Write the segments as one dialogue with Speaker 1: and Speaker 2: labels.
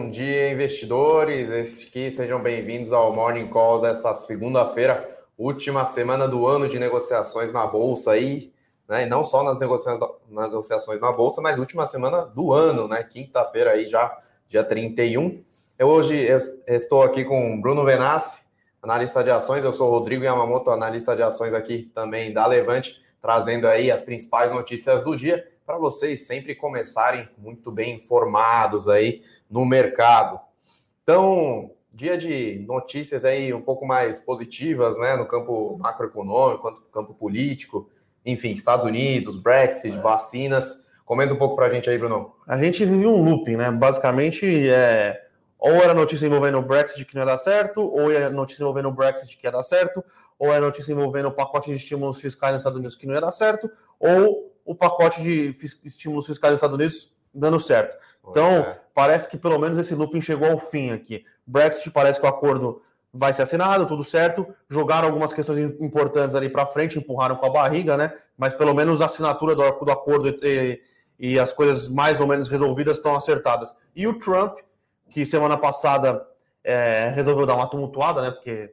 Speaker 1: Bom dia, investidores. Este aqui, sejam bem-vindos ao Morning Call dessa segunda-feira, última semana do ano de negociações na Bolsa aí, né? E não só nas negociações na Bolsa, mas última semana do ano, né? Quinta-feira aí já, dia 31. Eu hoje eu estou aqui com Bruno Venassi, analista de ações. Eu sou Rodrigo Yamamoto, analista de ações aqui também da Levante, trazendo aí as principais notícias do dia para vocês sempre começarem muito bem informados aí no mercado. Então, dia de notícias aí um pouco mais positivas, né, no campo macroeconômico, quanto no campo político, enfim, Estados Unidos, Brexit, vacinas. Comenta um pouco para a gente aí, Bruno.
Speaker 2: A gente vive um looping, né? Basicamente, é... ou era notícia envolvendo o Brexit que não ia dar certo, ou era notícia envolvendo o Brexit que ia dar certo, ou era notícia envolvendo o pacote de estímulos fiscais nos Estados Unidos que não ia dar certo, ou o pacote de estímulos fiscais dos Estados Unidos dando certo. Então, é. parece que pelo menos esse looping chegou ao fim aqui. Brexit parece que o acordo vai ser assinado, tudo certo. Jogaram algumas questões importantes ali para frente, empurraram com a barriga, né? Mas pelo menos a assinatura do, do acordo e, e, as coisas mais ou menos resolvidas estão acertadas. E o Trump, que semana passada é, resolveu dar uma tumultuada, né? Porque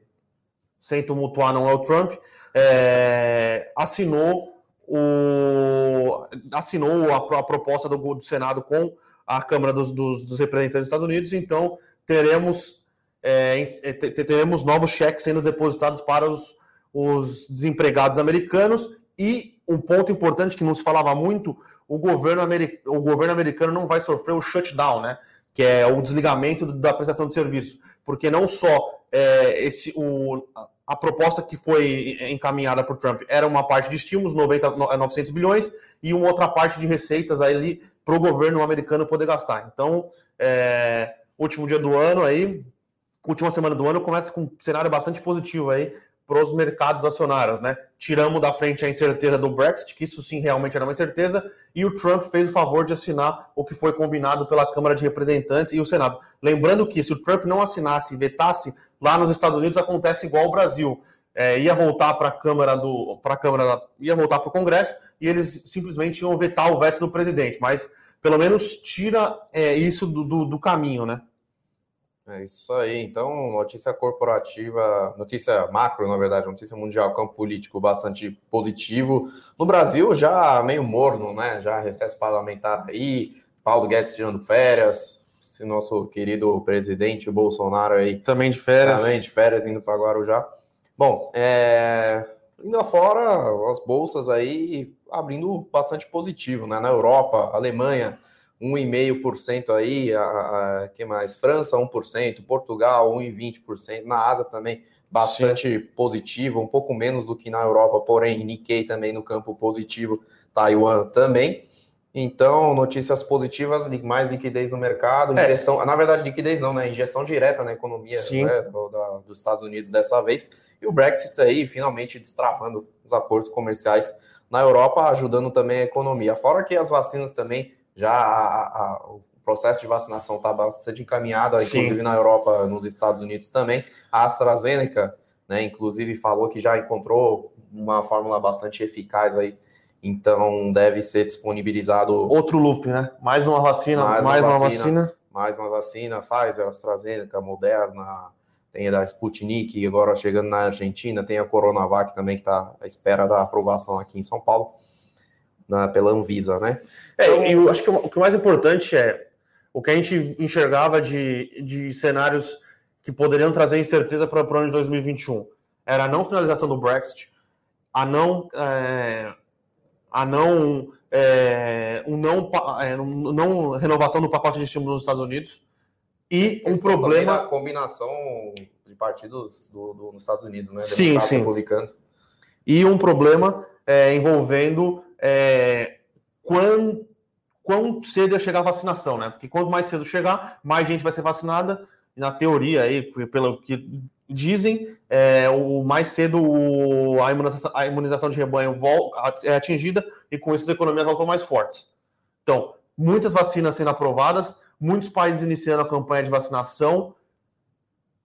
Speaker 2: sem tumultuar não é o Trump, é, assinou o, assinou a, a proposta do, do, Senado com a Câmara dos, dos, dos, Representantes dos Estados Unidos, então teremos, é, é teremos novos cheques sendo depositados para os, os desempregados americanos e um ponto importante que não se falava muito, o governo, o governo americano não vai sofrer o shutdown, né? Que é o desligamento da prestação de serviço, porque não só é, esse, o, a proposta que foi encaminhada por Trump era uma parte de estímulos, 90, 900 bilhões, e uma outra parte de receitas ali para o governo americano poder gastar. Então, é, último dia do ano aí, última semana do ano, começa com um cenário bastante positivo aí para os mercados acionários, né? Tiramos da frente a incerteza do Brexit, que isso sim realmente era uma incerteza, e o Trump fez o favor de assinar o que foi combinado pela Câmara de Representantes e o Senado. Lembrando que se o Trump não assinasse e vetasse, lá nos Estados Unidos acontece igual ao Brasil. É, ia voltar para a Câmara do. para a Câmara, ia voltar para o Congresso e eles simplesmente iam vetar o veto do presidente. Mas pelo menos tira é, isso do, do, do caminho, né?
Speaker 1: É isso aí. Então, notícia corporativa, notícia macro, na verdade, notícia mundial, campo político bastante positivo. No Brasil, já meio morno, né? Já recesso parlamentar aí, Paulo Guedes tirando férias, esse nosso querido presidente Bolsonaro aí.
Speaker 2: Também de férias.
Speaker 1: Também de férias, indo para Guarujá. Bom, é... indo afora, as bolsas aí abrindo bastante positivo, né? Na Europa, Alemanha 1,5% aí, a, a, que mais? França 1%, Portugal 1,20%, na Ásia também bastante Sim. positivo, um pouco menos do que na Europa, porém Nikkei também no campo positivo, Taiwan também. Então, notícias positivas, mais liquidez no mercado, é. injeção, na verdade, liquidez não, né? Injeção direta na economia né? do, da, dos Estados Unidos dessa vez. E o Brexit aí finalmente destravando os acordos comerciais na Europa, ajudando também a economia. Fora que as vacinas também já a, a, o processo de vacinação está bastante encaminhado, Sim. inclusive na Europa, nos Estados Unidos também. A AstraZeneca, né, inclusive, falou que já encontrou uma fórmula bastante eficaz aí, então deve ser disponibilizado.
Speaker 2: Outro loop, né? Mais uma vacina, mais, mais uma, vacina, vacina,
Speaker 1: Mais uma vacina, Pfizer, AstraZeneca, Moderna, tem a da Sputnik, agora chegando na Argentina, tem a Coronavac também, que está à espera da aprovação aqui em São Paulo na, pela Anvisa, né?
Speaker 2: É, então... eu acho que o que mais importante é o que a gente enxergava de, de cenários que poderiam trazer incerteza para o ano de 2021. Era a não finalização do Brexit, a não, é, a não, é, um não, é, um não renovação do pacote de estímulo nos Estados Unidos e um problema.
Speaker 1: A combinação de partidos do, do, nos Estados Unidos, né?
Speaker 2: Sim, sim. E um problema é, envolvendo é, quão, quão cedo ia chegar a vacinação, né? Porque quanto mais cedo chegar, mais gente vai ser vacinada. Na teoria, aí, pelo que dizem, é, o mais cedo o, a, imunização, a imunização de rebanho é atingida e com isso as economias voltam mais fortes. Então, muitas vacinas sendo aprovadas, muitos países iniciando a campanha de vacinação,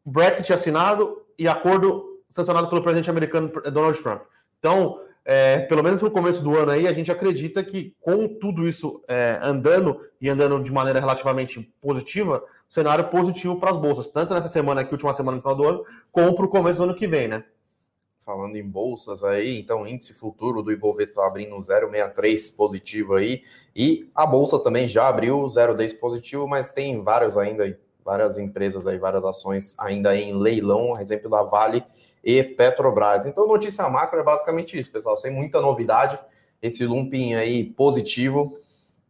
Speaker 2: Brexit assinado e acordo sancionado pelo presidente americano Donald Trump. Então, é, pelo menos no começo do ano aí, a gente acredita que com tudo isso é, andando e andando de maneira relativamente positiva, cenário positivo para as bolsas, tanto nessa semana aqui, última semana no final do ano, como para o começo do ano que vem, né?
Speaker 1: Falando em bolsas aí, então índice futuro do Ibovespa abrindo 0,63 positivo aí, e a bolsa também já abriu 0,10 positivo, mas tem vários ainda, várias empresas aí, várias ações ainda em leilão, exemplo da Vale e Petrobras. Então, notícia macro é basicamente isso, pessoal, sem muita novidade, esse lumping aí positivo.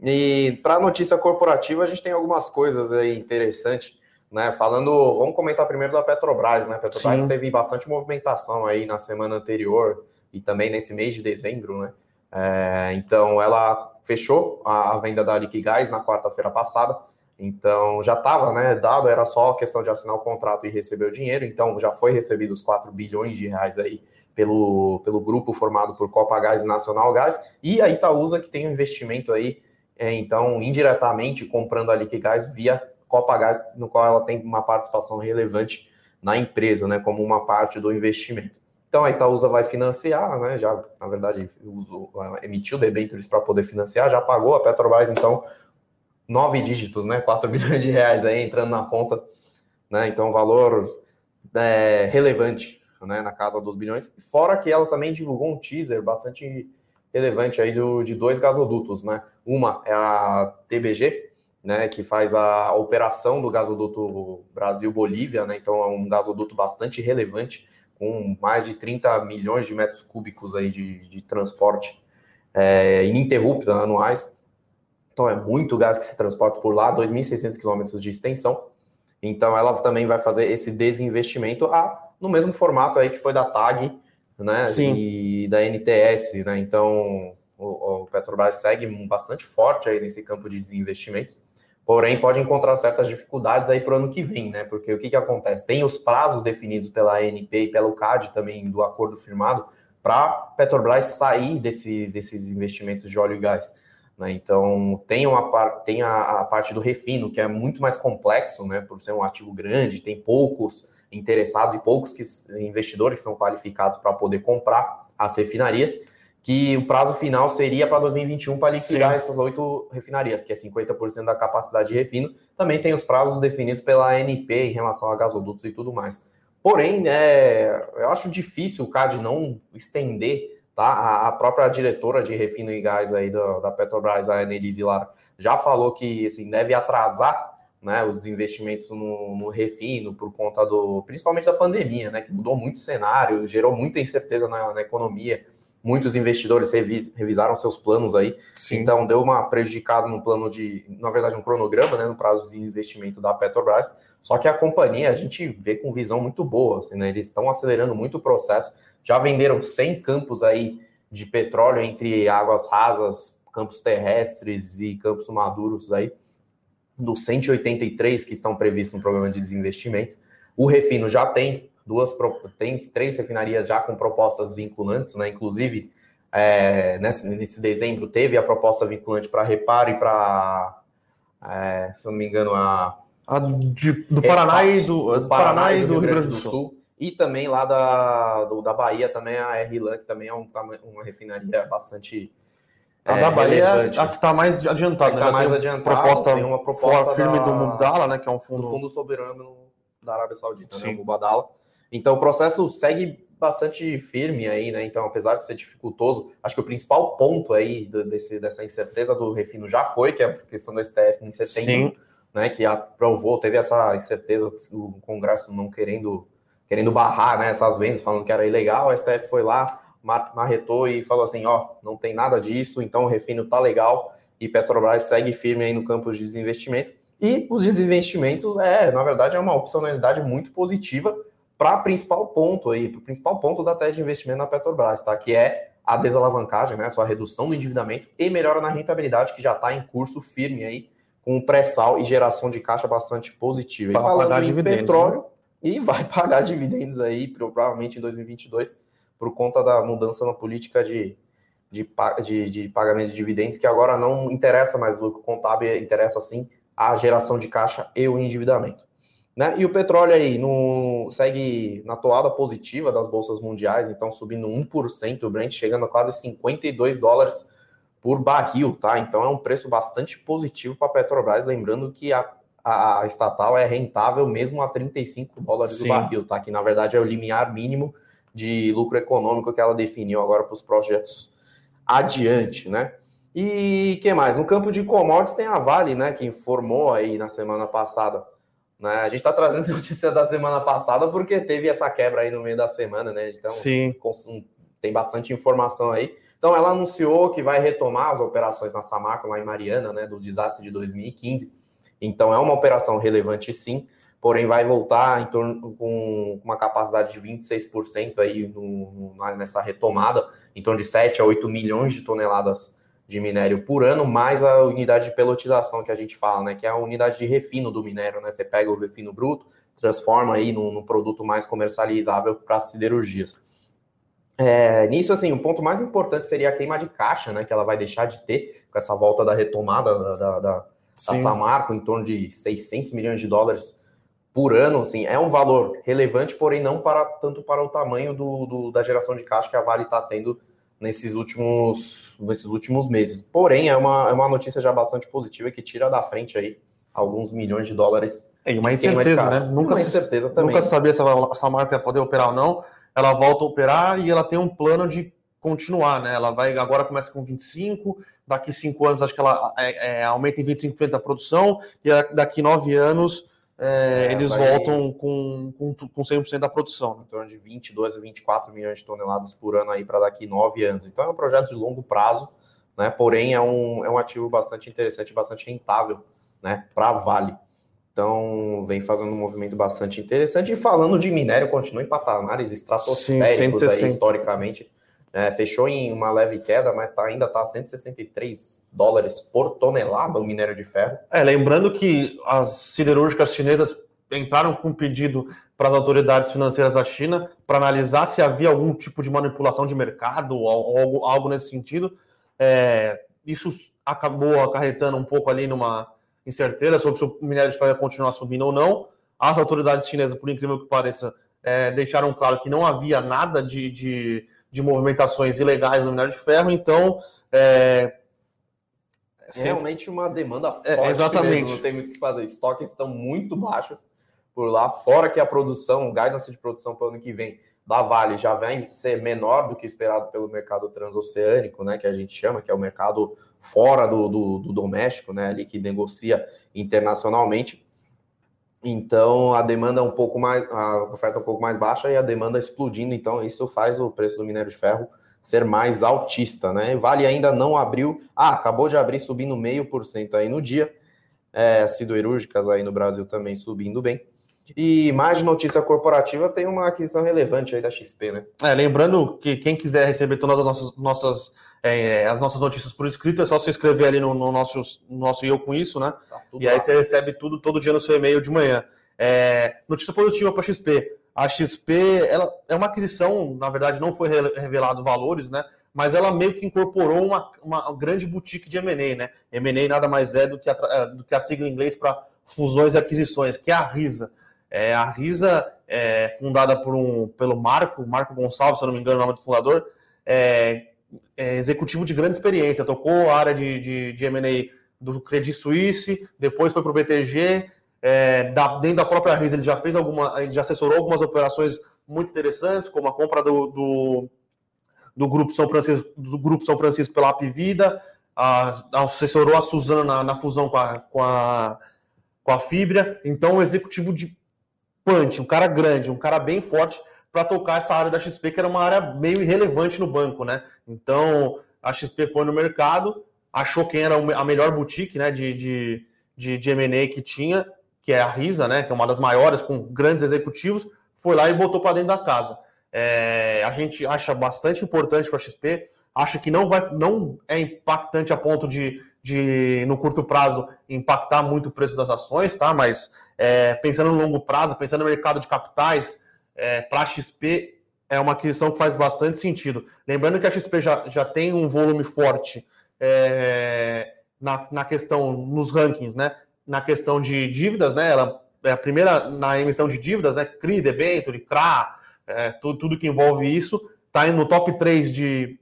Speaker 1: E para notícia corporativa, a gente tem algumas coisas aí interessantes, né? Falando, vamos comentar primeiro da Petrobras, né? Petrobras Sim. teve bastante movimentação aí na semana anterior e também nesse mês de dezembro, né? É, então, ela fechou a, a venda da Liquigás na quarta-feira passada então já estava né, dado, era só questão de assinar o contrato e receber o dinheiro. Então já foi recebido os 4 bilhões de reais aí pelo, pelo grupo formado por Copa Gás e Nacional Gás. E a Itaúsa, que tem um investimento aí, é, então, indiretamente comprando a Liquigás via Copa Gás, no qual ela tem uma participação relevante na empresa, né, como uma parte do investimento. Então a Itaúsa vai financiar, né? Já, na verdade, usou, emitiu debêntures para poder financiar, já pagou a Petrobras, então nove dígitos, né? 4 bilhões de reais aí entrando na conta, né? Então, valor é, relevante, né? Na casa dos bilhões. Fora que ela também divulgou um teaser bastante relevante aí do, de dois gasodutos, né? Uma é a TBG, né? Que faz a operação do gasoduto Brasil-Bolívia, né? Então, é um gasoduto bastante relevante, com mais de 30 milhões de metros cúbicos aí de, de transporte é, ininterrupto anuais. Então é muito gás que se transporta por lá, 2.600 quilômetros de extensão. Então ela também vai fazer esse desinvestimento a, no mesmo formato aí que foi da TAG, né, Sim. e da NTS, né? Então o, o Petrobras segue bastante forte aí nesse campo de desinvestimentos. Porém, pode encontrar certas dificuldades aí para o ano que vem, né? Porque o que, que acontece? Tem os prazos definidos pela ANP e pelo CAD também do acordo firmado para Petrobras sair desses, desses investimentos de óleo e gás. Né? Então, tem, uma, tem a, a, parte do refino, que é muito mais complexo, né? por ser um ativo grande, tem poucos interessados e poucos que, investidores que são qualificados para poder comprar as refinarias, que o prazo final seria para 2021 para liquidar Sim. essas oito refinarias, que é 50% da capacidade de refino. Também tem os prazos definidos pela ANP em relação a gasodutos e tudo mais. Porém, né, eu acho difícil o CAD não estender Tá? A, própria diretora de refino e gás aí da, da Petrobras, a Annelise Lara, já falou que assim, deve atrasar né, os investimentos no, no, refino por conta do, principalmente da pandemia, né, que mudou muito o cenário, gerou muita incerteza na, na economia. Muitos investidores revis, revisaram seus planos aí, Sim. então deu uma prejudicada no plano de, na verdade, um cronograma, né, no prazo de investimento da Petrobras. Só que a companhia a gente vê com visão muito boa, assim, né, eles estão acelerando muito o processo já venderam 100 campos aí de petróleo entre águas rasas, campos terrestres e campos maduros aí, dos 183 que estão previstos no programa de desinvestimento. O Refino já tem duas, tem três refinarias já com propostas vinculantes, né? Inclusive, é, nesse, nesse dezembro teve a proposta vinculante para reparo e para, é, se não me engano, a,
Speaker 2: a de, do Paraná e do, do Paraná, Paraná, e do, Rio Grande do Sul. Sul
Speaker 1: e também lá da, do, da Bahia, também a R-Lan, que também é um, uma refinaria bastante.
Speaker 2: A é, da Bahia relevante. é a que está mais adiantada.
Speaker 1: Né? mais adiantada.
Speaker 2: Proposta, tem uma proposta firme da, do Mubdala, né? Que é um fundo.
Speaker 1: Do fundo soberano da Arábia Saudita, né, Sim. né? O Mubadala. Então o processo segue bastante firme aí, né? Então, apesar de ser dificultoso, acho que o principal ponto aí desse, dessa incerteza do refino já foi, que é a questão do STF em setembro, Sim. né? Que aprovou, teve essa incerteza, o Congresso não querendo querendo barrar né, essas vendas, falando que era ilegal, a STF foi lá, marretou e falou assim, ó, não tem nada disso, então o refino tá legal e Petrobras segue firme aí no campo de desinvestimento. E os desinvestimentos, é, na verdade, é uma opcionalidade muito positiva para o principal ponto aí, para o principal ponto da tese de investimento na Petrobras, tá? Que é a desalavancagem, né? A sua redução do endividamento e melhora na rentabilidade, que já está em curso firme aí, com pré-sal e geração de caixa bastante positiva. E falando em petróleo, né? E vai pagar dividendos aí, provavelmente em 2022, por conta da mudança na política de, de, de, de pagamento de dividendos, que agora não interessa mais o lucro contábil, interessa sim a geração de caixa e o endividamento. Né? E o petróleo aí no, segue na toada positiva das bolsas mundiais, então subindo 1%, o Brent chegando a quase 52 dólares por barril, tá? Então é um preço bastante positivo para a Petrobras, lembrando que a, a, estatal é rentável mesmo a 35 dólares Sim. o barril, tá? Que na verdade é o limiar mínimo de lucro econômico que ela definiu agora para os projetos adiante, né? E que mais? No campo de commodities tem a Vale, né? Que informou aí na semana passada. Né? A gente está trazendo essa notícia da semana passada porque teve essa quebra aí no meio da semana, né? Então
Speaker 2: Sim.
Speaker 1: tem bastante informação aí. Então, ela anunciou que vai retomar as operações na Samarco, lá em Mariana, né, do desastre de 2015. Então, é uma operação relevante, sim, porém vai voltar em torno com uma capacidade de 26% aí no, nessa retomada, em torno de 7 a 8 milhões de toneladas de minério por ano, mais a unidade de pelotização que a gente fala, né, que é a unidade de refino do minério, né, você pega o refino bruto, transforma aí num, num produto mais comercializável para as siderurgias. É, nisso, assim, o ponto mais importante seria a queima de caixa, né? Que ela vai deixar de ter com essa volta da retomada da, da, da, da Samarco, em torno de 600 milhões de dólares por ano, assim, é um valor relevante, porém não para tanto para o tamanho do, do da geração de caixa que a Vale está tendo nesses últimos, nesses últimos meses. Porém, é uma, é uma notícia já bastante positiva que tira da frente aí alguns milhões de dólares.
Speaker 2: É uma incerteza, né?
Speaker 1: Nunca uma incerteza
Speaker 2: também. Nunca sabia se a Samarco ia poder operar ou não ela volta a operar e ela tem um plano de continuar, né? Ela vai agora começa com 25, daqui cinco anos acho que ela é, é, aumenta em 25% da produção e daqui nove anos é, é, eles vai... voltam com, com, com 100% da produção.
Speaker 1: Né? Em torno de 22 a 24 milhões de toneladas por ano aí para daqui nove anos. Então é um projeto de longo prazo, né? Porém é um, é um ativo bastante interessante, bastante rentável, né? Para a Vale. Então, vem fazendo um movimento bastante interessante. E falando de minério, continua em patamares estratosféricos Sim, aí, historicamente. É, fechou em uma leve queda, mas tá, ainda está 163 dólares por tonelada o minério de ferro.
Speaker 2: É, lembrando que as siderúrgicas chinesas entraram com um pedido para as autoridades financeiras da China para analisar se havia algum tipo de manipulação de mercado ou algo, algo nesse sentido. É, isso acabou acarretando um pouco ali numa incerteza sobre se o minério de ferro ia continuar subindo ou não. As autoridades chinesas, por incrível que pareça, é, deixaram claro que não havia nada de, de, de, movimentações ilegais no minério de ferro, então. É,
Speaker 1: é realmente uma demanda
Speaker 2: é, forte. É, exatamente. Mesmo,
Speaker 1: não tem muito o que fazer. Estoques estão muito baixos por lá, fora que a produção, o guidance de produção para o ano que vem da Vale já vem ser menor do que esperado pelo mercado transoceânico, né, que a gente chama, que é o mercado fora do, do, do doméstico, né, ali que negocia internacionalmente. Então a demanda é um pouco mais, a oferta é um pouco mais baixa e a demanda explodindo. Então isso faz o preço do minério de ferro ser mais altista, né? Vale ainda não abriu, ah, acabou de abrir subindo meio por cento aí no dia. É, siderúrgicas aí no Brasil também subindo bem. E mais de notícia corporativa, tem uma aquisição relevante aí da XP, né?
Speaker 2: É, lembrando que quem quiser receber todas as nossas, nossas, é, as nossas notícias por escrito, é só se inscrever ali no, no nosso, no nosso Eu Com Isso, né? Tá e aí você recebe tudo todo dia no seu e-mail de manhã. É, notícia positiva para a XP. A XP ela é uma aquisição, na verdade, não foi revelado valores, né? Mas ela meio que incorporou uma, uma grande boutique de M&A, né? M&A nada mais é do que a, é, do que a sigla em inglês para fusões e aquisições, que é a RISA. É, a Risa é fundada por um, pelo Marco, Marco Gonçalves, se eu não me engano, o nome do fundador, é, é executivo de grande experiência, tocou a área de, de, de M&A do Credit Suisse, depois foi para o BTG, é, da, dentro da própria Risa ele já fez alguma, ele já assessorou algumas operações muito interessantes, como a compra do, do, do Grupo São Francisco, do Grupo São Francisco pela Apivida, assessorou a Suzana na, na fusão com a, com a, com a Fibra, então executivo de punch, um cara grande, um cara bem forte para tocar essa área da XP, que era uma área meio irrelevante no banco, né? Então, a XP foi no mercado, achou quem era a melhor boutique né, de, de, de, de M&A que tinha, que é a Risa, né, que é uma das maiores, com grandes executivos, foi lá e botou para dentro da casa. É, a gente acha bastante importante para a XP, acha que não, vai, não é impactante a ponto de de, no curto prazo, impactar muito o preço das ações, tá? Mas é, pensando no longo prazo, pensando no mercado de capitais, é, para a XP é uma aquisição que faz bastante sentido. Lembrando que a XP já, já tem um volume forte é, na, na questão, nos rankings, né? Na questão de dívidas, né? Ela é a primeira na emissão de dívidas, né? CRI, debenture, CRA, é, tudo, tudo que envolve isso, está no top 3 de,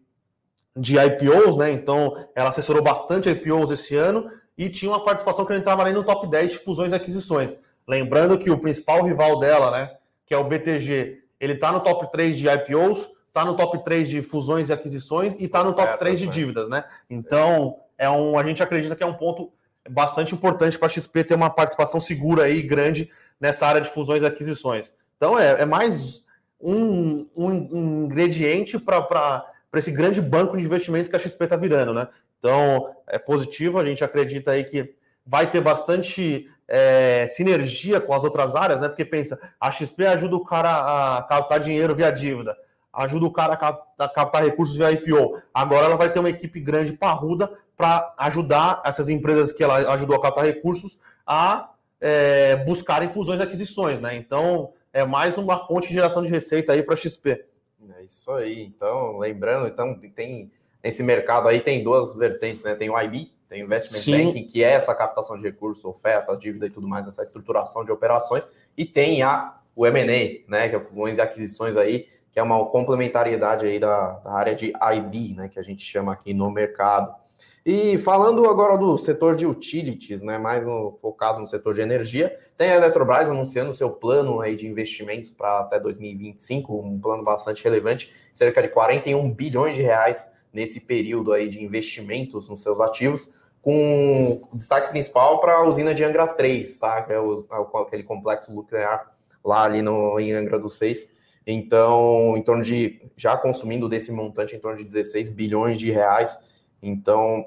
Speaker 2: de IPOs, né? Então, ela assessorou bastante IPOs esse ano e tinha uma participação que entrava ali no top 10 de fusões e aquisições. Lembrando que o principal rival dela, né, que é o BTG, ele está no top 3 de IPOs, está no top 3 de fusões e aquisições e está no top é, 3 de dívidas, né? Então, é um, a gente acredita que é um ponto bastante importante para a XP ter uma participação segura aí, grande, nessa área de fusões e aquisições. Então, é, é mais um, um, um ingrediente para esse grande banco de investimento que a XP está virando, né? Então, é positivo, a gente acredita aí que vai ter bastante é, sinergia com as outras áreas, né? Porque pensa, a XP ajuda o cara a captar dinheiro via dívida, ajuda o cara a captar recursos via IPO. Agora ela vai ter uma equipe grande, parruda, para ajudar essas empresas que ela ajudou a captar recursos a é, buscarem fusões e aquisições, né? Então, é mais uma fonte de geração de receita aí para a XP.
Speaker 1: Isso aí. Então, lembrando, então tem nesse mercado aí tem duas vertentes, né? Tem o IB, tem o Investment Sim. Banking, que é essa captação de recursos, oferta, dívida e tudo mais, essa estruturação de operações, e tem a o M&A, né, que é fusões e aquisições aí, que é uma complementariedade aí da, da área de IB, né, que a gente chama aqui no mercado. E falando agora do setor de utilities, né, mais no, focado no setor de energia, tem a Eletrobras anunciando seu plano aí de investimentos para até 2025, um plano bastante relevante, cerca de 41 bilhões de reais nesse período aí de investimentos nos seus ativos, com destaque principal para a usina de Angra 3, tá? Que é, o, é aquele complexo nuclear lá ali no, em Angra dos Seis. Então, em torno de, já consumindo desse montante, em torno de 16 bilhões de reais então,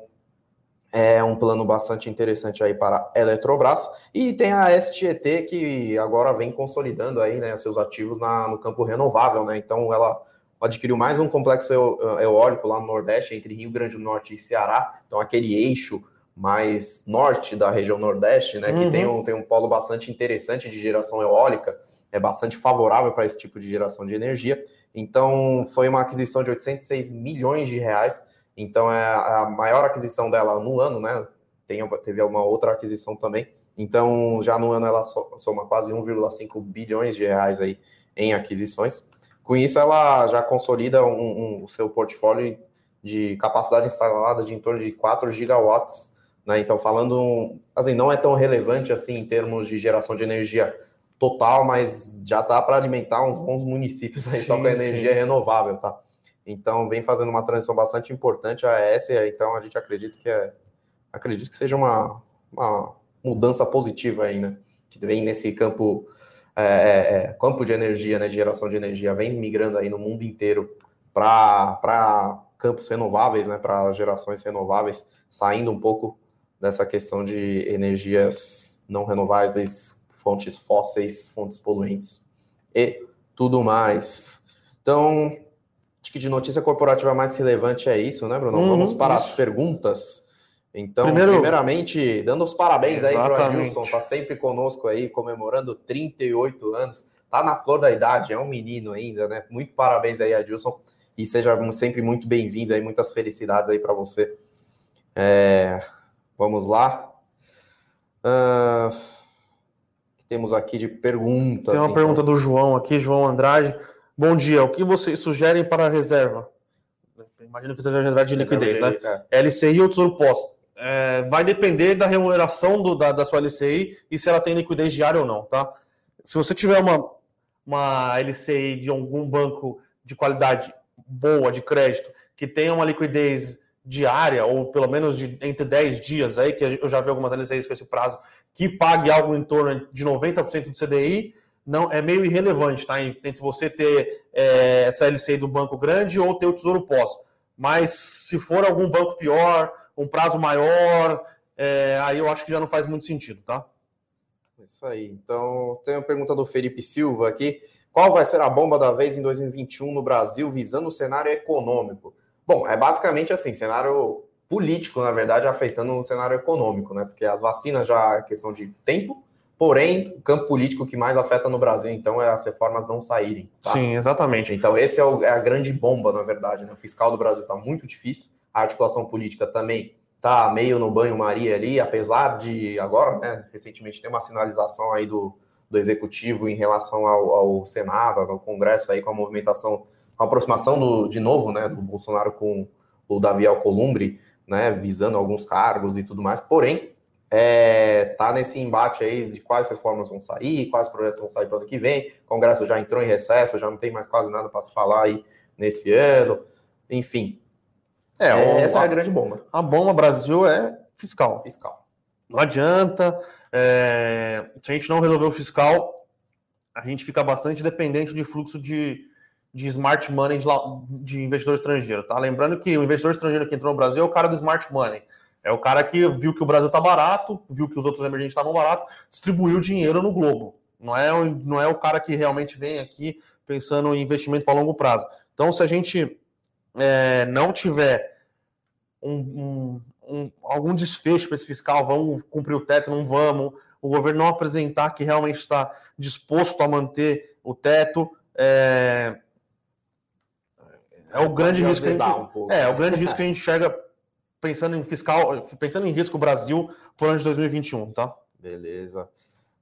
Speaker 1: é um plano bastante interessante aí para a Eletrobras. E tem a STET, que agora vem consolidando aí, né, seus ativos na, no campo renovável, né? Então, ela adquiriu mais um complexo eólico lá no Nordeste, entre Rio Grande do Norte e Ceará. Então, aquele eixo mais norte da região Nordeste, né? Uhum. Que tem um, tem um polo bastante interessante de geração eólica, é bastante favorável para esse tipo de geração de energia. Então, foi uma aquisição de 806 milhões de reais então é a maior aquisição dela no ano, né? Tem, teve uma outra aquisição também. Então, já no ano ela soma quase 1,5 bilhões de reais aí em aquisições. Com isso, ela já consolida um, um, o seu portfólio de capacidade instalada de em torno de 4 gigawatts. Né? Então, falando, assim, não é tão relevante assim em termos de geração de energia total, mas já dá para alimentar uns bons municípios aí sim, só com energia sim. renovável, tá? Então, vem fazendo uma transição bastante importante a essa, então a gente acredita que é, acredito que seja uma, uma mudança positiva aí, né? Que vem nesse campo, é, é, é campo de energia, né? De geração de energia, vem migrando aí no mundo inteiro para campos renováveis, né? Para gerações renováveis, saindo um pouco dessa questão de energias não renováveis, fontes fósseis, fontes poluentes e tudo mais. Então, Acho que de notícia corporativa mais relevante é isso, né, Bruno? Uhum, Vamos para isso. as perguntas. Então, Primeiro... primeiramente, dando os parabéns Exatamente. aí para o Adilson, tá sempre conosco aí, comemorando 38 anos. Tá na flor da idade, é um menino ainda, né? Muito parabéns aí, Adilson. E seja sempre muito bem-vindo aí, muitas felicidades aí para você. É... Vamos lá. Uh... Temos aqui de perguntas.
Speaker 2: Tem uma então. pergunta do João aqui, João Andrade. Bom dia. O que vocês sugerem para a reserva? Imagino que seja reserva de liquidez, né? É. LCI ou Tesouro Pós. É, vai depender da remuneração do, da, da sua LCI e se ela tem liquidez diária ou não, tá? Se você tiver uma, uma LCI de algum banco de qualidade boa, de crédito, que tenha uma liquidez diária, ou pelo menos de entre 10 dias aí, que eu já vi algumas LCIs com esse prazo, que pague algo em torno de 90% do CDI, não é meio irrelevante, tá? Entre você ter é, essa LCI do banco grande ou ter o tesouro pós. Mas se for algum banco pior, um prazo maior, é, aí eu acho que já não faz muito sentido, tá?
Speaker 1: Isso aí. Então, tem uma pergunta do Felipe Silva aqui. Qual vai ser a bomba da vez em 2021 no Brasil, visando o cenário econômico? Bom, é basicamente assim, cenário político, na verdade, afetando o cenário econômico, né? Porque as vacinas já é questão de tempo, Porém, o campo político que mais afeta no Brasil, então, é as reformas não saírem.
Speaker 2: Tá? Sim, exatamente.
Speaker 1: Então, esse é, o, é, a grande bomba, na verdade. Né? O fiscal do Brasil está muito difícil, a articulação política também está meio no banho-maria ali, apesar de agora, né, recentemente, tem uma sinalização aí do, do executivo em relação ao, ao Senado, ao Congresso aí com a movimentação, a aproximação do, de novo, né, do Bolsonaro com o Davi Alcolumbre, né, visando alguns cargos e tudo mais. Porém, é, tá nesse embate aí de quais reformas vão sair, quais projetos vão sair para o ano que vem. O Congresso já entrou em recesso, já não tem mais quase nada para se falar aí nesse ano. Enfim.
Speaker 2: É, é essa a, é a grande bomba. A bomba Brasil é fiscal.
Speaker 1: Fiscal.
Speaker 2: Não adianta. É, se a gente não resolver o fiscal, a gente fica bastante dependente de fluxo de, de smart money de, de investidor estrangeiro. Tá? Lembrando que o investidor estrangeiro que entrou no Brasil é o cara do smart money. É o cara que viu que o Brasil está barato, viu que os outros emergentes estavam baratos, distribuiu dinheiro no globo. Não é, não é o cara que realmente vem aqui pensando em investimento para longo prazo. Então, se a gente é, não tiver um, um, um, algum desfecho para esse fiscal, vamos cumprir o teto, não vamos, o governo não apresentar que realmente está disposto a manter o teto, é, é o grande risco que a gente, um é, é o grande risco que a gente enxerga pensando em fiscal, pensando em risco Brasil por ano de 2021, tá?
Speaker 1: Beleza.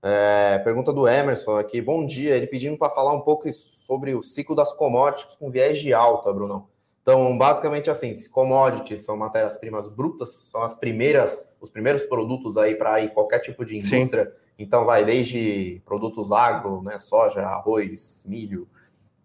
Speaker 1: É, pergunta do Emerson aqui. Bom dia. Ele pedindo para falar um pouco sobre o ciclo das commodities com viés de alta, Brunão. Então, basicamente assim, commodities são matérias-primas brutas, são as primeiras, os primeiros produtos aí para qualquer tipo de indústria. Sim. Então, vai desde produtos agro, né, soja, arroz, milho,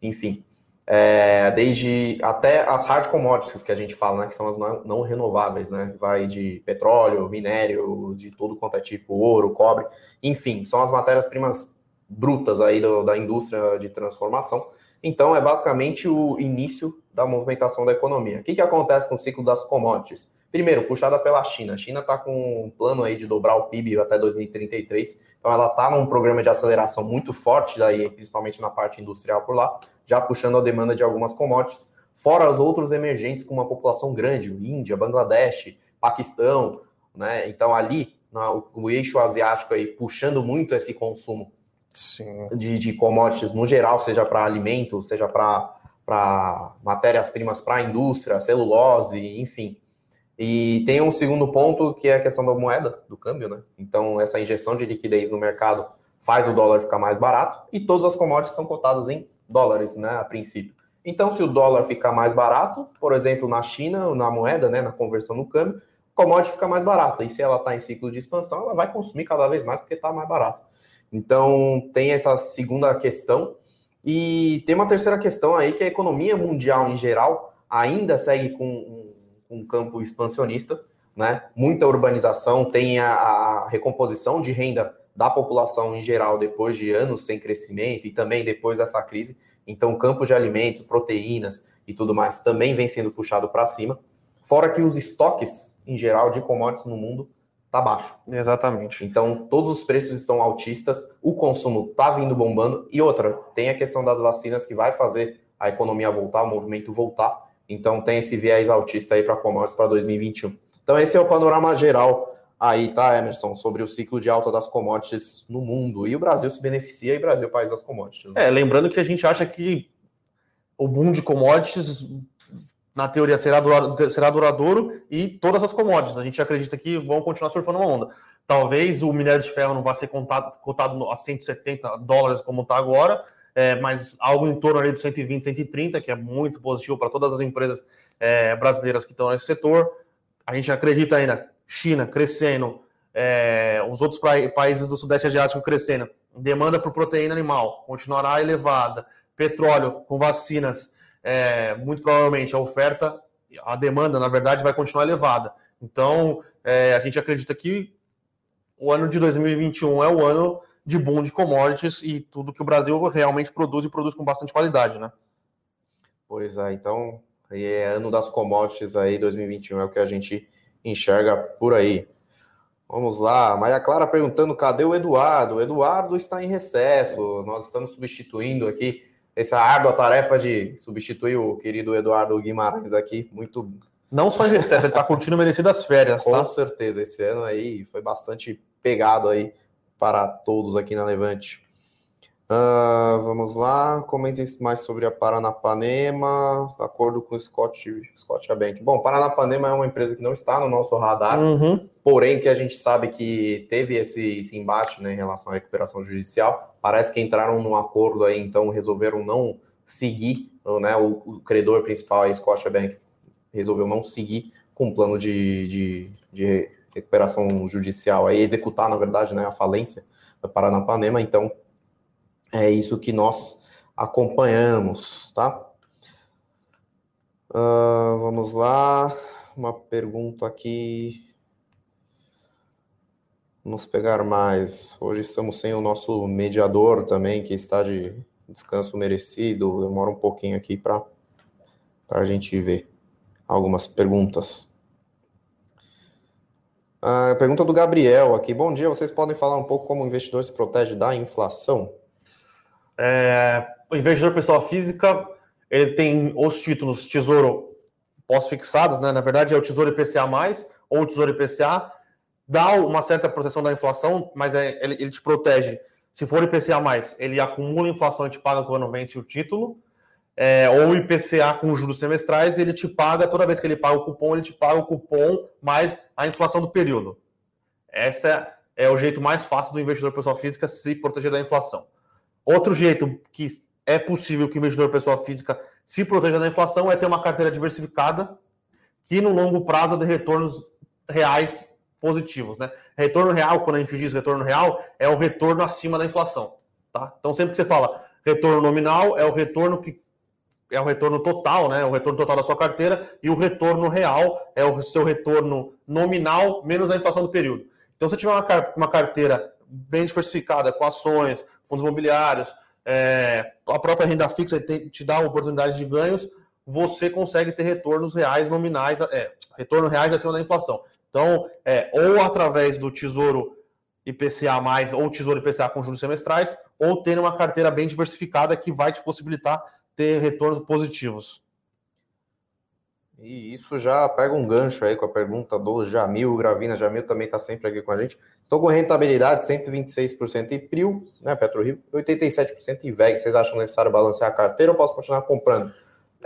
Speaker 1: enfim, é, desde até as hard commodities que a gente fala, né, que são as não, não, renováveis, né, vai de petróleo, minério, de tudo quanto é tipo, ouro, cobre, enfim, são as matérias-primas brutas aí do, da indústria de transformação. Então, é basicamente o início da movimentação da economia. O que, que acontece com o ciclo das commodities? Primeiro, puxada pela China. A China está com um plano aí de dobrar o PIB até 2033. Então, ela está num programa de aceleração muito forte, daí, principalmente na parte industrial por lá, já puxando a demanda de algumas commodities. Fora os outros emergentes com uma população grande, Índia, Bangladesh, Paquistão, né? Então, ali, o eixo asiático aí puxando muito esse consumo de, de commodities no geral, seja para alimento, seja para matérias-primas para a indústria, celulose, enfim. E tem um segundo ponto que é a questão da moeda, do câmbio, né? Então, essa injeção de liquidez no mercado faz o dólar ficar mais barato e todas as commodities são cotadas em dólares, né, a princípio. Então, se o dólar ficar mais barato, por exemplo, na China, na moeda, né, na conversão no câmbio, commodity fica mais barata. E se ela está em ciclo de expansão, ela vai consumir cada vez mais porque está mais barato. Então, tem essa segunda questão. E tem uma terceira questão aí, que a economia mundial em geral ainda segue com um, campo expansionista, né? Muita urbanização, tem a, a recomposição de renda da população em geral depois de anos sem crescimento e também depois dessa crise. Então, o campo de alimentos, proteínas e tudo mais também vem sendo puxado para cima. Fora que os estoques, em geral, de commodities no mundo tá baixo.
Speaker 2: Exatamente.
Speaker 1: Então, todos os preços estão altistas, o consumo tá vindo bombando. E outra, tem a questão das vacinas que vai fazer a economia voltar, o movimento voltar. Então, tem esse viés altista aí para commodities para 2021. Então, esse é o panorama geral aí, tá, Emerson, sobre o ciclo de alta das commodities no mundo. E o Brasil se beneficia e o Brasil é país das commodities.
Speaker 2: Né? É, lembrando que a gente acha que o boom de commodities, na teoria, será duradouro, será duradouro e todas as commodities. A gente acredita que vão continuar surfando uma onda. Talvez o minério de ferro não vá ser contado, cotado a 170 dólares como está agora, é, mas algo em torno ali de 120, 130, que é muito positivo para todas as empresas é, brasileiras que estão nesse setor. A gente acredita ainda China crescendo, é, os outros países do Sudeste Asiático crescendo, demanda por proteína animal continuará elevada, petróleo com vacinas, é, muito provavelmente a oferta, a demanda, na verdade, vai continuar elevada. Então, é, a gente acredita que o ano de 2021 é o ano de boom de commodities e tudo que o Brasil realmente produz e produz com bastante qualidade, né?
Speaker 1: Pois é, então, é ano das commodities aí, 2021 é o que a gente enxerga por aí. Vamos lá, Maria Clara perguntando cadê o Eduardo? O Eduardo está em recesso. Nós estamos substituindo aqui essa árdua tarefa de substituir o querido Eduardo Guimarães aqui. Muito.
Speaker 2: Não só em recesso, ele está curtindo merecidas férias,
Speaker 1: tá? Com certeza, esse ano aí foi bastante pegado aí para todos aqui na Levante. Uh, vamos lá, comentem mais sobre a Paranapanema, acordo com o Scott, Scott Bank. Bom, Paranapanema é uma empresa que não está no nosso radar, uhum. porém que a gente sabe que teve esse, esse embate né, em relação à recuperação judicial. Parece que entraram num acordo aí, então resolveram não seguir, né, o, o credor principal, a Scott Bank, resolveu não seguir com o plano de, de, de recuperação judicial, aí executar, na verdade, né, a falência da Paranapanema, então é isso que nós acompanhamos, tá? Uh, vamos lá, uma pergunta aqui. Vamos pegar mais. Hoje estamos sem o nosso mediador também, que está de descanso merecido. Demora um pouquinho aqui para a gente ver algumas perguntas. Pergunta do Gabriel aqui. Bom dia, vocês podem falar um pouco como o investidor se protege da inflação?
Speaker 2: É, o investidor pessoa física, ele tem os títulos Tesouro pós-fixados, né? Na verdade, é o Tesouro IPCA+, ou o Tesouro IPCA, dá uma certa proteção da inflação, mas é, ele, ele te protege. Se for IPCA+, ele acumula inflação e te paga quando vence o título, é, ou IPCA com juros semestrais, ele te paga, toda vez que ele paga o cupom, ele te paga o cupom mais a inflação do período. Essa é, o jeito mais fácil do investidor pessoa física se proteger da inflação. Outro jeito que é possível que o investidor pessoa física se proteja da inflação é ter uma carteira diversificada que no longo prazo dê retornos reais positivos, né? Retorno real, quando a gente diz retorno real, é o retorno acima da inflação, tá? Então sempre que você fala retorno nominal, é o retorno que é o retorno total, né? O retorno total da sua carteira e o retorno real é o seu retorno nominal menos a inflação do período. Então, se tiver uma carteira bem diversificada, com ações, fundos imobiliários, é, a própria renda fixa te, dá oportunidade de ganhos, você consegue ter retornos reais nominais, é, retorno reais acima da inflação. Então, é, ou através do Tesouro IPCA+, ou Tesouro IPCA com juros semestrais, ou ter uma carteira bem diversificada que vai te possibilitar ter retornos positivos.
Speaker 1: E isso já pega um gancho aí com a pergunta do Jamil Gravina. Jamil também está sempre aqui com a gente. Estou com rentabilidade 126% em PRIO, né, PetroRio, 87% em VEG. Vocês acham necessário balancear a carteira ou posso continuar comprando?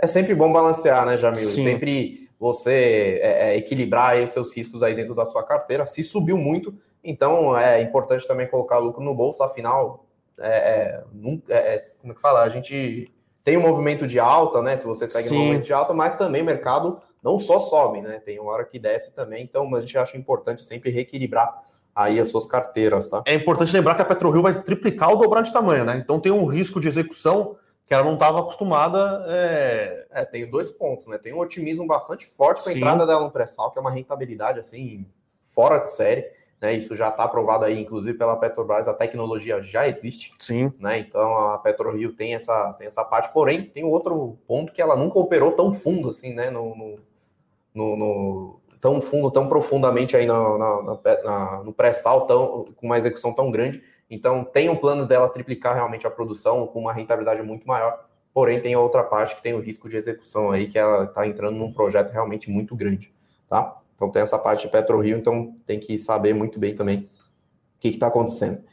Speaker 1: É sempre bom balancear, né, Jamil? Sim. Sempre você é, é, equilibrar os seus riscos aí dentro da sua carteira. Se subiu muito, então é importante também colocar lucro no bolso, afinal, é, é, é, é como é que fala? A gente tem um movimento de alta, né? Se você segue Sim. no movimento de alta, mas também o mercado não só sobe, né? Tem uma hora que desce também, então a gente acha importante sempre reequilibrar aí as suas carteiras, tá?
Speaker 2: É importante lembrar que a PetroRio vai triplicar ou dobrar de tamanho, né? Então tem um risco de execução que ela não estava acostumada. É...
Speaker 1: é... tem dois pontos, né? Tem um otimismo bastante forte com a entrada dela no pré-sal, que é uma rentabilidade assim fora de série. Né, isso já está aprovado aí, inclusive pela Petrobras, a tecnologia já existe.
Speaker 2: Sim.
Speaker 1: Né, então a PetroRio tem essa, tem essa parte, porém tem outro ponto que ela nunca operou tão fundo assim, né? No, no, no, no tão fundo, tão profundamente aí na, na, na, no pré-sal, com uma execução tão grande. Então tem um plano dela triplicar realmente a produção com uma rentabilidade muito maior. Porém, tem outra parte que tem o risco de execução aí, que ela está entrando num projeto realmente muito grande, tá? Então tem essa parte de PetroRio, então tem que saber muito bem também o que está acontecendo.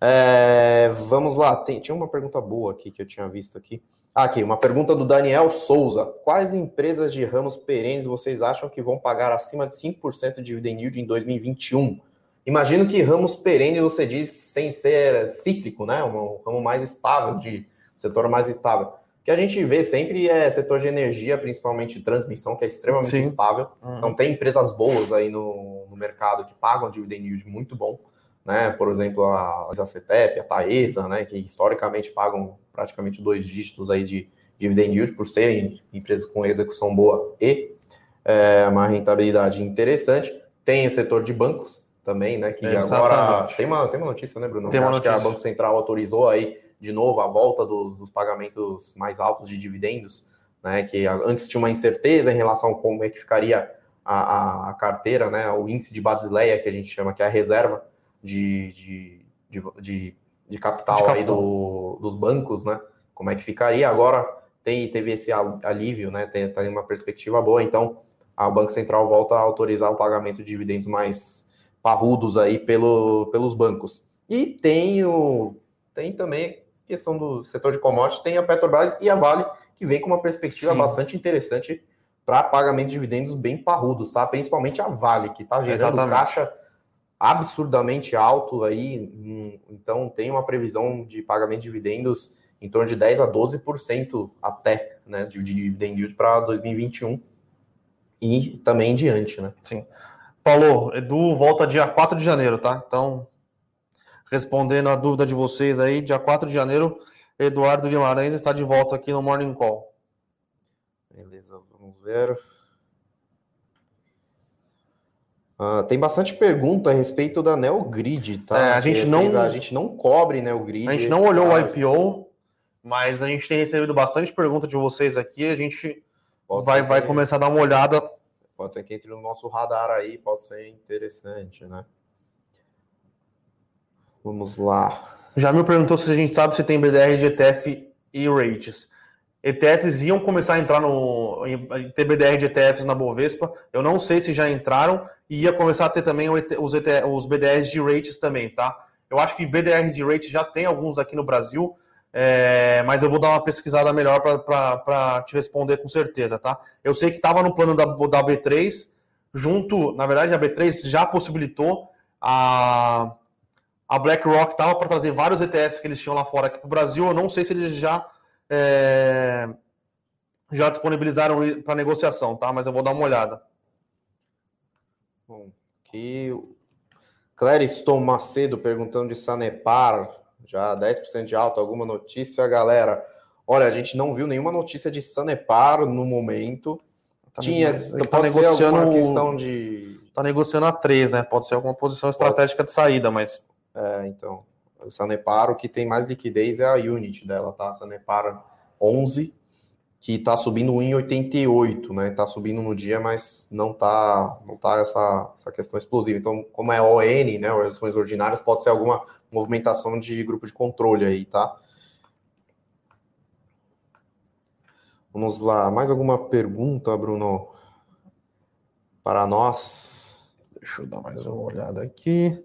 Speaker 1: É, vamos lá, tem, tinha uma pergunta boa aqui que eu tinha visto aqui. Ah, aqui, uma pergunta do Daniel Souza. Quais empresas de ramos perenes vocês acham que vão pagar acima de 5% de dividend yield em 2021? Imagino que ramos perenes você diz sem ser cíclico, né? Um ramo mais estável, de um setor mais estável que a gente vê sempre é setor de energia, principalmente transmissão, que é extremamente Sim. estável. Uhum. Então tem empresas boas aí no, no, mercado que pagam dividend yield muito bom, né? Por exemplo, a, a CETEP, a Taesa, né? Que historicamente pagam praticamente dois dígitos aí de dividend yield por serem empresas com execução boa e é, uma rentabilidade interessante. Tem o setor de bancos também, né? Que Exatamente. agora tem uma, tem uma notícia, né, Bruno?
Speaker 2: Tem uma notícia.
Speaker 1: que a Banco Central autorizou aí de novo a volta dos, dos pagamentos mais altos de dividendos, né, que antes tinha uma incerteza em relação a como é que ficaria a, a, carteira, né, o índice de Basileia, que a gente chama, que é a reserva de, de, de, de, de capital, de capital. Aí do, dos bancos, né, como é que ficaria. Agora tem, teve esse alívio, né, tem, tem uma perspectiva boa, então a Banco Central volta a autorizar o pagamento de dividendos mais parrudos aí pelo, pelos bancos. E tem, o, tem também questão do setor de commodities, tem a Petrobras e a Vale, que vem com uma perspectiva Sim. bastante interessante para pagamento de dividendos bem parrudos, tá? Principalmente a Vale, que está gerando Exatamente. caixa absurdamente alto aí, hum, então tem uma previsão de pagamento de dividendos em torno de 10 a 12% até, né, de, de dividend para 2021 e também em diante, né?
Speaker 2: Sim. Paulo, Edu volta dia 4 de janeiro, tá? Então, respondendo a dúvida de vocês aí, dia 4 de janeiro, Eduardo Guimarães está de volta aqui no Morning Call.
Speaker 1: Beleza, vamos ver. Uh, tem bastante pergunta a respeito da NeoGrid, tá?
Speaker 2: É, a gente não
Speaker 1: a gente não cobre NeoGrid.
Speaker 2: A gente não olhou o IPO, mas a gente tem recebido bastante pergunta de vocês aqui. A gente vai, vai começar a dar uma olhada.
Speaker 1: Pode ser que entre no nosso radar aí, pode ser interessante, né? Vamos lá.
Speaker 2: Já me perguntou se a gente sabe se tem BDR de ETF e rates. ETFs iam começar a entrar no ter BDR de ETFs na Bovespa. Eu não sei se já entraram e ia começar a ter também os, ETF, os BDRs de rates também, tá? Eu acho que BDR de rates já tem alguns aqui no Brasil, é, mas eu vou dar uma pesquisada melhor para te responder com certeza, tá? Eu sei que estava no plano da, da B3, junto, na verdade, a B3 já possibilitou a, a BlackRock estava para trazer vários ETFs que eles tinham lá fora aqui para o Brasil. Eu não sei se eles já é, já disponibilizaram para negociação, tá? Mas eu vou dar uma olhada.
Speaker 1: Bom, aqui Clériston Macedo perguntando de Sanepar, já 10% de alta, alguma notícia, galera? Olha, a gente não viu nenhuma notícia de Sanepar no momento. Tá Tinha,
Speaker 2: tá negociando questão de tá negociando a 3, né? Pode ser alguma posição estratégica Pode... de saída, mas
Speaker 1: é, então, o Sanepar, o que tem mais liquidez é a unit dela, tá? Sanepar 11 que está subindo 1,88, né? Está subindo no dia, mas não está não tá essa, essa questão explosiva. Então, como é ON, né, ações ordinárias, pode ser alguma movimentação de grupo de controle aí, tá? Vamos lá, mais alguma pergunta, Bruno? Para nós.
Speaker 2: Deixa eu dar mais uma olhada aqui.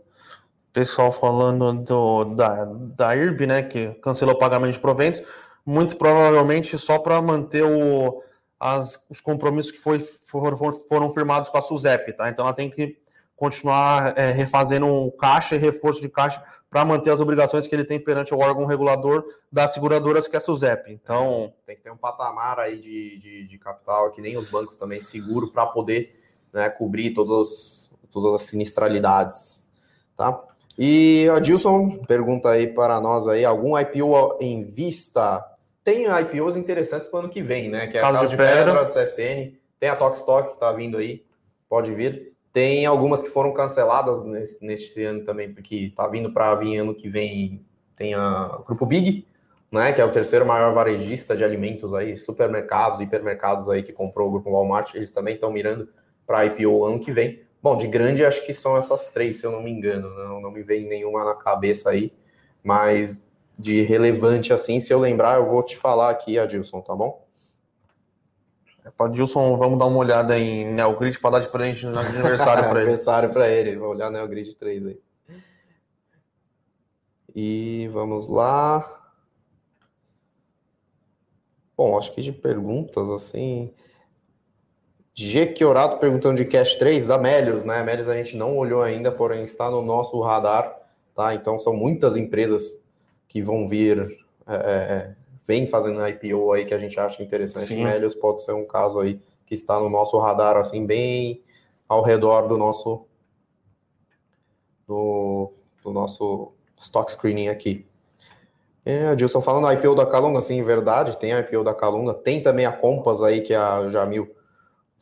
Speaker 2: Pessoal falando do, da, da IRB, né, que cancelou o pagamento de proventos muito provavelmente só para manter o, as, os compromissos que foi, foram, foram firmados com a SUSEP, tá? Então ela tem que continuar é, refazendo o caixa e reforço de caixa para manter as obrigações que ele tem perante o órgão regulador das seguradoras, que é a SUSEP. Então.
Speaker 1: Tem que ter um patamar aí de, de, de capital, que nem os bancos também, seguro, para poder né, cobrir todas as, todas as sinistralidades. Tá? E a Dilson pergunta aí para nós aí, algum IPO em vista? Tem IPOs interessantes para o ano que vem, né? Que é a Casa, de Pedra, Pedra do CSN, tem a Tokstok que está vindo aí, pode vir. Tem algumas que foram canceladas nesse, neste ano também, porque está vindo para vir ano que vem. Tem a, Grupo Big, né? Que é o terceiro maior varejista de alimentos aí, supermercados, hipermercados aí que comprou o Grupo Walmart, eles também estão mirando para IPO ano que vem. Bom, de grande acho que são essas três, se eu não me engano. Não, não me vem nenhuma na cabeça aí, mas de relevante assim, se eu lembrar, eu vou te falar aqui, Adilson, tá bom?
Speaker 2: É, Adilson, vamos dar uma olhada em Neogrid para dar de presente no aniversário para ele.
Speaker 1: aniversário para ele, vou olhar Neogrid 3 aí. E vamos lá. Bom, acho que de perguntas assim. Gequiorato perguntando de Cash 3, Amélios, né? Amélios a gente não olhou ainda, porém está no nosso radar, tá? Então são muitas empresas que vão vir, é, é, é vem fazendo IPO aí que a gente acha interessante. Sim. Melios pode ser um caso aí que está no nosso radar, assim, bem ao redor do nosso do, do nosso stock screening aqui. É, Adilson, falando da IPO da Calunga, sim, verdade, tem a IPO da Calunga, tem também a Compass aí, que a Jamil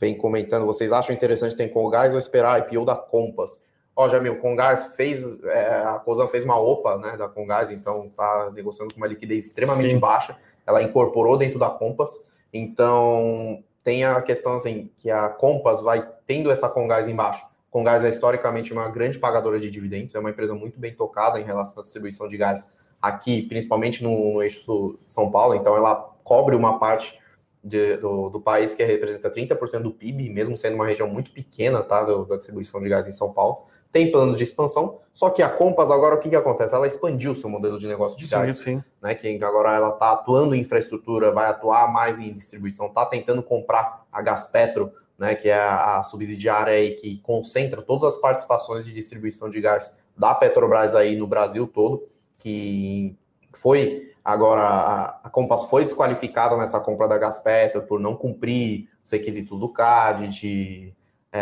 Speaker 1: vem comentando. Vocês acham interessante ter Congás ou esperar a IPO da Compass? Ó, Jamil, Congás fez, é, a Cosan fez uma OPA, né, da Congás, então tá negociando com uma liquidez extremamente Sim. baixa. Ela incorporou dentro da Compass, então tem a questão assim que a Compass vai tendo essa Congás embaixo. Congás é historicamente uma grande pagadora de dividendos, é uma empresa muito bem tocada em relação à distribuição de gás aqui, principalmente no, no eixo São Paulo, então ela cobre uma parte de, do, do, país que representa 30% do PIB, mesmo sendo uma região muito pequena tá, do, da distribuição de gás em São Paulo. tem planos de expansão, só que a Compass agora o que, que acontece? Ela expandiu seu modelo de negócio de
Speaker 2: sim,
Speaker 1: gás,
Speaker 2: sim.
Speaker 1: né? Que agora ela está atuando em infraestrutura, vai atuar mais em distribuição, está tentando comprar a Gaspetro, né? Que é a, a subsidiária aí que concentra todas as participações de distribuição de gás da Petrobras aí no Brasil todo, que foi agora a, a Compass foi desqualificada nessa compra da Gaspetro por não cumprir os requisitos do CAD de, é,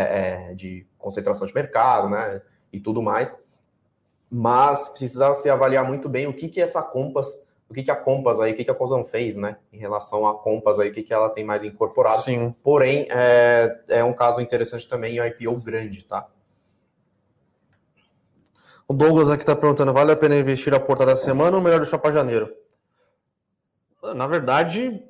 Speaker 1: é, de concentração de mercado, né? E tudo mais mas precisa se avaliar muito bem o que que essa Compass, o que que a Compass aí, o que que a Cosão fez, né, em relação à Compass aí, o que que ela tem mais incorporado.
Speaker 2: Sim.
Speaker 1: Porém, é, é um caso interessante também, o IPO grande, tá?
Speaker 2: O Douglas aqui está perguntando: vale a pena investir a porta da semana ou melhor deixar para janeiro? Na verdade,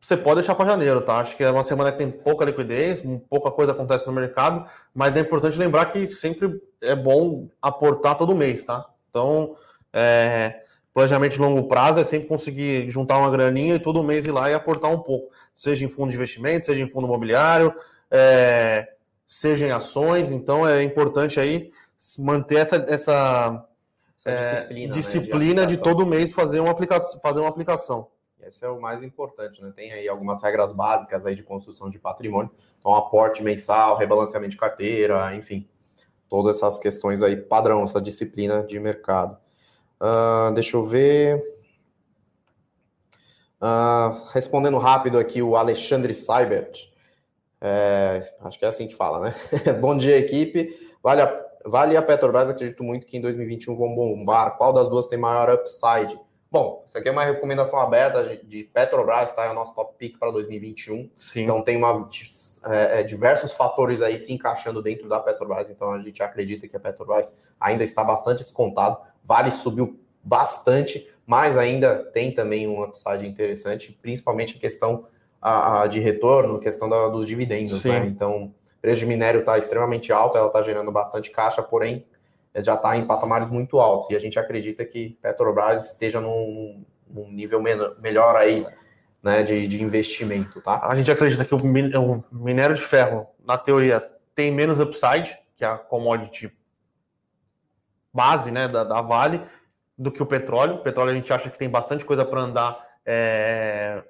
Speaker 2: você pode deixar para janeiro, tá? Acho que é uma semana que tem pouca liquidez, pouca coisa acontece no mercado, mas é importante lembrar que sempre é bom aportar todo mês, tá? Então, é, planejamento de longo prazo é sempre conseguir juntar uma graninha e todo mês ir lá e aportar um pouco, seja em fundo de investimento, seja em fundo imobiliário, é, seja em ações. Então, é importante aí manter essa, essa, essa disciplina, é, disciplina né, de, de todo mês fazer uma, aplica fazer uma aplicação.
Speaker 1: Esse é o mais importante, né? Tem aí algumas regras básicas aí de construção de patrimônio, então aporte mensal, rebalanceamento de carteira, enfim, todas essas questões aí padrão, essa disciplina de mercado. Uh, deixa eu ver. Uh, respondendo rápido aqui o Alexandre Seibert. É, acho que é assim que fala, né? Bom dia, equipe. Vale a, vale a Petrobras, acredito muito que em 2021 vão bombar. Qual das duas tem maior upside? Bom, isso aqui é uma recomendação aberta de, Petrobras, tá? É o nosso top pick para 2021.
Speaker 2: Sim.
Speaker 1: Então tem uma, é, é, diversos fatores aí se encaixando dentro da Petrobras. Então a gente acredita que a Petrobras ainda está bastante descontado. Vale subiu bastante, mas ainda tem também um upside interessante, principalmente em questão a, a de retorno, questão da, dos dividendos. Né? Então, preço de minério está extremamente alto, ela está gerando bastante caixa, porém já está em patamares muito altos. E a gente acredita que Petrobras esteja num, num nível menor, melhor aí né, de, de, investimento. Tá?
Speaker 2: A gente acredita que o, minério de ferro, na teoria, tem menos upside, que a commodity base né, da, da Vale, do que o petróleo. O petróleo a gente acha que tem bastante coisa para andar é,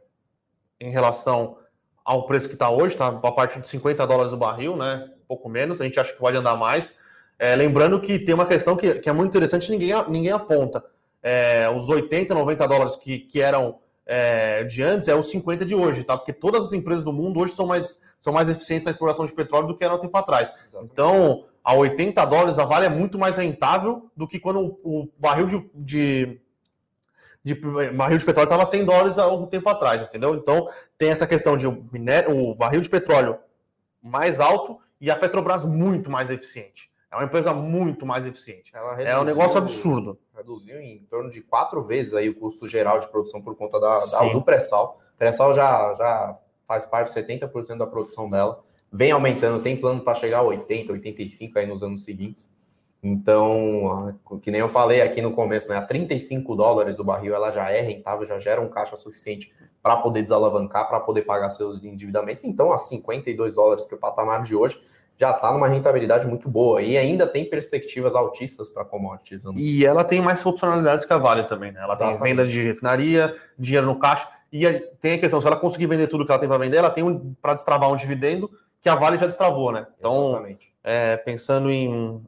Speaker 2: em relação ao preço que está hoje, está a partir de 50 dólares o barril, né? Um pouco menos. A gente acha que pode andar mais. É, lembrando que tem uma questão que, que é muito interessante, ninguém, ninguém aponta. É, os 80, 90 dólares que, que eram é, de antes é os 50 de hoje, tá? Porque todas as empresas do mundo hoje são mais, são mais eficientes na exploração de petróleo do que eram um tempo atrás. Exatamente. Então, a 80 dólares a Vale é muito mais rentável do que quando o, o barril de, de, de, barril de petróleo estava 100 dólares há algum tempo atrás, entendeu? Então, tem essa questão de o, minério, o barril de petróleo mais alto e a Petrobras muito mais eficiente. É uma empresa muito mais eficiente. Reduziu, é um negócio absurdo.
Speaker 1: Reduziu em torno de quatro vezes aí o custo geral de produção por conta da, da do pré-sal. O pré-sal já, já faz parte de 70% da produção dela. Vem aumentando, tem plano para chegar a 80, 85 aí nos anos seguintes. Então, que nem eu falei aqui no começo, né? A 35 dólares o barril ela já é rentável, já gera um caixa suficiente para poder desalavancar, para poder pagar seus endividamentos. Então, a 52 dólares que é o patamar de hoje, já está numa rentabilidade muito boa e ainda tem perspectivas altistas para commodities.
Speaker 2: E ela tem mais funcionalidades que a Vale também, né? Ela Exatamente. tem venda de refinaria, dinheiro no caixa, e tem a questão, se ela conseguir vender tudo que ela tem para vender, ela tem um, para destravar um dividendo que a Vale já destravou, né? Então, é, pensando em...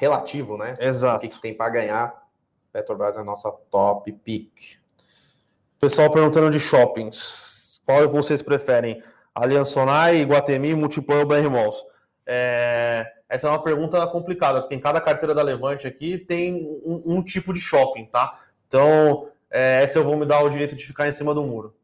Speaker 1: relativo, né?
Speaker 2: Exato.
Speaker 1: O que, que tem para ganhar, Petrobras é a nossa top pick.
Speaker 2: Pessoal perguntando de shoppings. Qual vocês preferem? Aliança Sonai, Iguatemi, Multiplan ou BR Malls? É, essa é uma pergunta complicada, porque em cada carteira da Levante aqui tem um, um tipo de shopping, tá? Então, é, essa eu vou me dar o direito de ficar em cima do muro.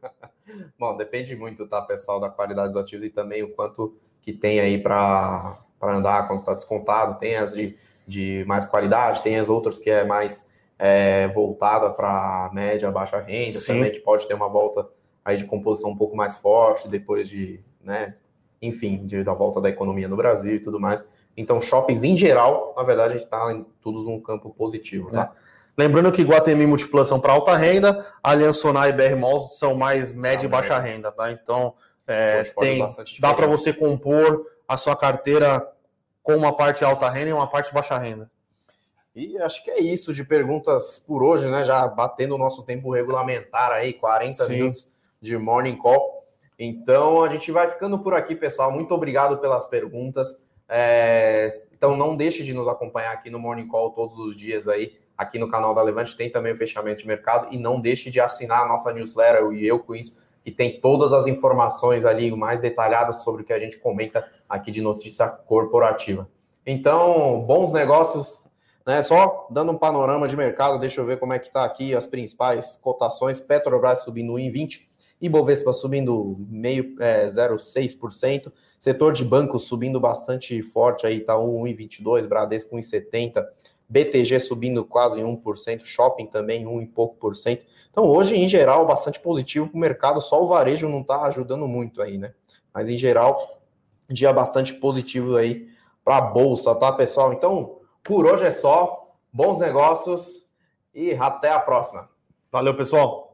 Speaker 1: Bom, depende muito, tá, pessoal, da qualidade dos ativos e também o quanto que tem aí para andar, quanto está descontado. Tem as de, de mais qualidade, tem as outras que é mais é, voltada para média, baixa renda, Sim. também que pode ter uma volta aí de composição um pouco mais forte depois de, né, enfim, de, da volta da economia no Brasil e tudo mais. Então, shoppings em geral, na verdade, a gente está em todos num campo positivo, tá?
Speaker 2: É. Lembrando que Guatemi Multiplan são para alta renda, Aliança e BR Malls são mais média ah, e baixa renda, tá? Então, é, tem, dá para você compor a sua carteira com uma parte alta renda e uma parte baixa renda.
Speaker 1: E acho que é isso de perguntas por hoje, né? Já batendo o nosso tempo regulamentar aí, 40 Sim. minutos de morning call. Então a gente vai ficando por aqui, pessoal. Muito obrigado pelas perguntas. É... Então não deixe de nos acompanhar aqui no Morning Call todos os dias aí, aqui no canal da Levante. Tem também o fechamento de mercado. E não deixe de assinar a nossa newsletter, e eu com isso, que tem todas as informações ali mais detalhadas sobre o que a gente comenta aqui de notícia corporativa. Então, bons negócios, né? Só dando um panorama de mercado, deixa eu ver como é que está aqui as principais cotações. Petrobras subindo 1,20, Ibovespa subindo meio é, 0,6%. Setor de bancos subindo bastante forte aí, tá 1,22, Bradesco 1,70, BTG subindo quase 1%, shopping também 1 e pouco por cento. Então, hoje, em geral, bastante positivo para o mercado, só o varejo não está ajudando muito aí, né? Mas, em geral, dia bastante positivo aí para a Bolsa, tá, pessoal? Então, por hoje é só. Bons negócios e até a próxima.
Speaker 2: Valeu, pessoal.